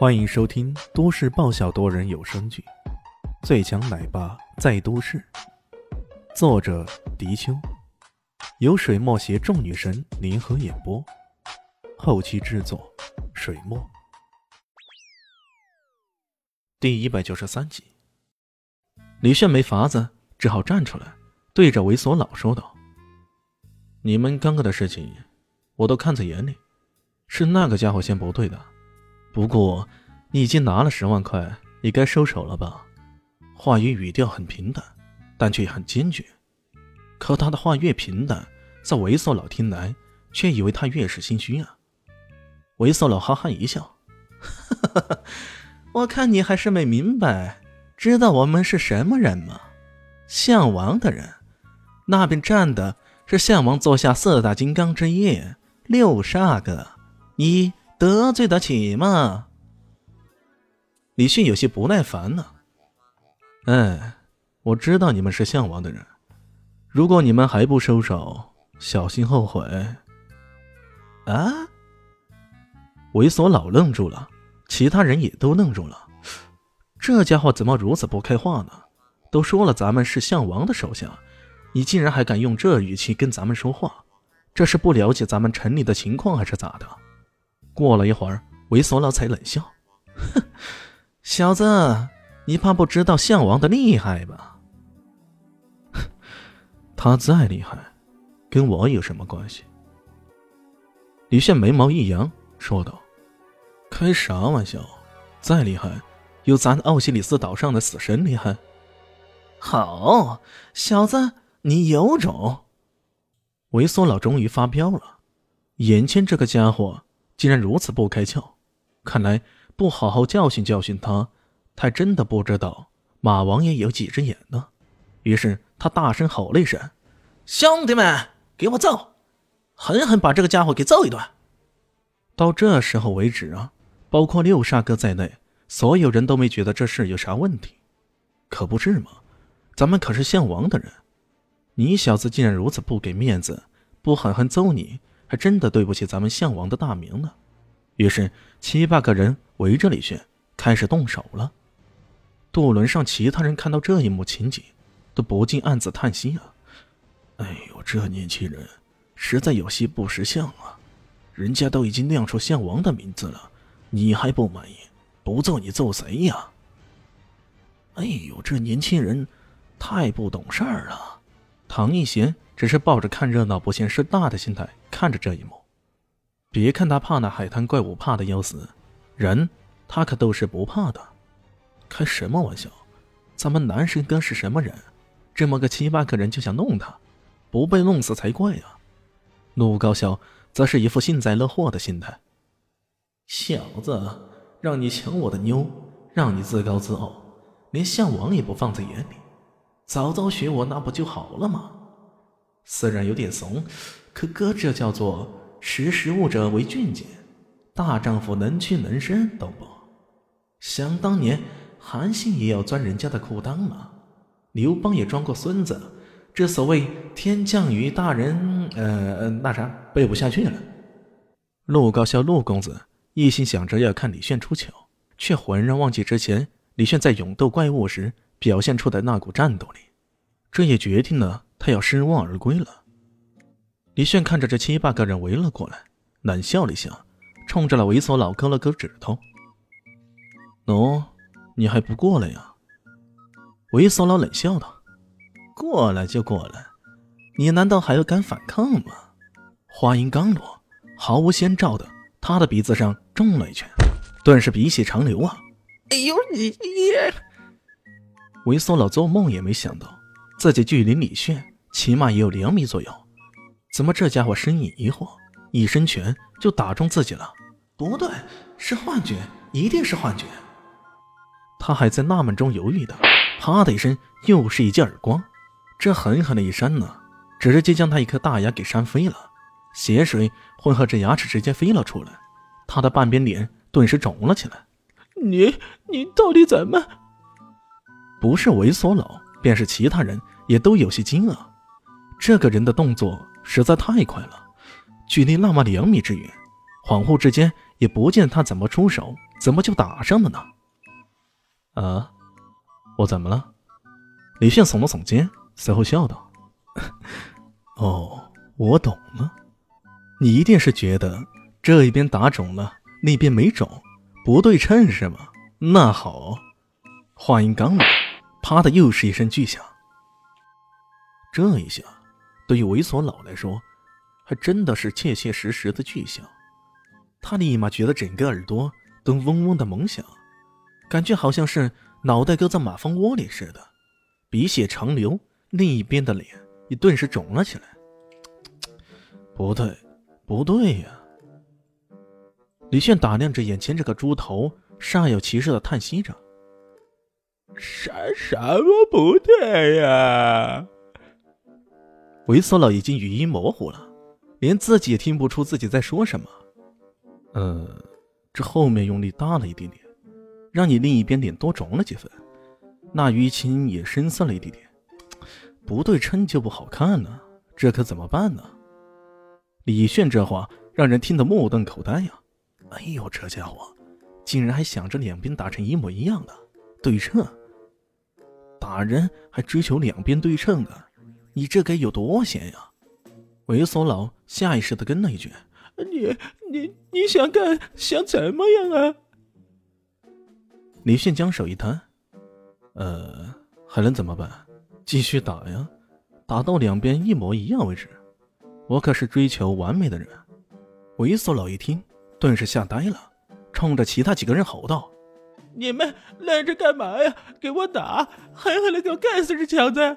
欢迎收听都市爆笑多人有声剧《最强奶爸在都市》，作者：迪秋，由水墨携众女神联合演播，后期制作：水墨。第一百九十三集，李炫没法子，只好站出来，对着猥琐佬说道：“你们刚刚的事情，我都看在眼里，是那个家伙先不对的。”不过，你已经拿了十万块，也该收手了吧？话语语调很平淡，但却很坚决。可他的话越平淡，在猥琐佬听来，却以为他越是心虚啊。猥琐佬哈哈一笑：“ 我看你还是没明白，知道我们是什么人吗？项王的人，那边站的是项王座下四大金刚之一六煞哥，你。”得罪得起吗？李迅有些不耐烦了。哎，我知道你们是项王的人，如果你们还不收手，小心后悔。啊！猥琐佬愣住了，其他人也都愣住了。这家伙怎么如此不开化呢？都说了咱们是项王的手下，你竟然还敢用这语气跟咱们说话？这是不了解咱们城里的情况，还是咋的？过了一会儿，猥琐佬才冷笑：“哼，小子，你怕不知道项王的厉害吧？他再厉害，跟我有什么关系？”李炫眉毛一扬，说道：“开啥玩笑？再厉害，有咱奥西里斯岛上的死神厉害。”好，小子，你有种！猥琐佬终于发飙了，眼前这个家伙。竟然如此不开窍，看来不好好教训教训他，他真的不知道马王爷有几只眼呢。于是他大声吼了一声：“兄弟们，给我揍！狠狠把这个家伙给揍一顿！”到这时候为止啊，包括六煞哥在内，所有人都没觉得这事有啥问题。可不是吗？咱们可是项王的人，你小子竟然如此不给面子，不狠狠揍你！还真的对不起咱们项王的大名呢。于是七八个人围着李轩开始动手了。渡轮上其他人看到这一幕情景，都不禁暗自叹息啊：“哎呦，这年轻人实在有些不识相啊！人家都已经亮出项王的名字了，你还不满意？不揍你揍谁呀？”哎呦，这年轻人太不懂事儿了。唐一贤只是抱着看热闹不嫌事大的心态。看着这一幕，别看他怕那海滩怪物，怕的要死，人他可都是不怕的。开什么玩笑？咱们男神哥是什么人？这么个七八个人就想弄他，不被弄死才怪啊！陆高潇则是一副幸灾乐祸的心态。小子，让你抢我的妞，让你自高自傲，连项王也不放在眼里，早早学我那不就好了吗？虽然有点怂。可哥，这叫做识时务者为俊杰，大丈夫能屈能伸，懂不？想当年，韩信也要钻人家的裤裆嘛，刘邦也装过孙子。这所谓天降于大人，呃，那啥，背不下去了。陆高笑，陆公子一心想着要看李炫出糗，却浑然忘记之前李炫在勇斗怪物时表现出的那股战斗力，这也决定了他要失望而归了。李炫看着这七八个人围了过来，冷笑了一下，冲着那猥琐佬勾了勾指头：“喏，你还不过来呀？”猥琐佬冷笑道：“过来就过来，你难道还要敢反抗吗？”话音刚落，毫无先兆的，他的鼻子上中了一拳，顿时鼻血长流啊！哎呦你你！猥琐佬做梦也没想到，自己距离李炫起码也有两米左右。怎么这家伙身影一晃，一伸拳就打中自己了？不对，是幻觉，一定是幻觉。他还在纳闷中犹豫的，啪的一声，又是一记耳光。这狠狠的一扇呢，直接将他一颗大牙给扇飞了，血水混合着牙齿直接飞了出来。他的半边脸顿时肿了起来。你你到底怎么？不是猥琐佬，便是其他人也都有些惊愕。这个人的动作。实在太快了，距离那么两米之远，恍惚之间也不见他怎么出手，怎么就打上了呢？啊，我怎么了？李炫耸了耸肩，随后笑道：“ 哦，我懂了，你一定是觉得这一边打肿了，那边没肿，不对称是吗？那好。”话音刚落，啪的又是一声巨响。这一下，对于猥琐佬来说，还真的是切切实实的巨响。他立马觉得整个耳朵都嗡嗡的猛响，感觉好像是脑袋搁在马蜂窝里似的，鼻血长流，另一边的脸也顿时肿了起来。不对，不对呀！李炫打量着眼前这个猪头，煞有其事的叹息着。什什么不对呀？猥琐佬已经语音模糊了，连自己也听不出自己在说什么。呃，这后面用力大了一点点，让你另一边脸多肿了几分，那淤青也深色了一点点，不对称就不好看呢，这可怎么办呢？李炫这话让人听得目瞪口呆呀！哎呦，这家伙竟然还想着两边打成一模一样的对称。打人还追求两边对称的，你这该有多闲呀！猥琐佬下意识的跟了一句：“你你你想干想怎么样啊？”李迅将手一摊：“呃，还能怎么办？继续打呀，打到两边一模一样为止。我可是追求完美的人。”猥琐佬一听，顿时吓呆了，冲着其他几个人吼道。你们愣着干嘛呀？给我打，狠狠的给我干死这强子！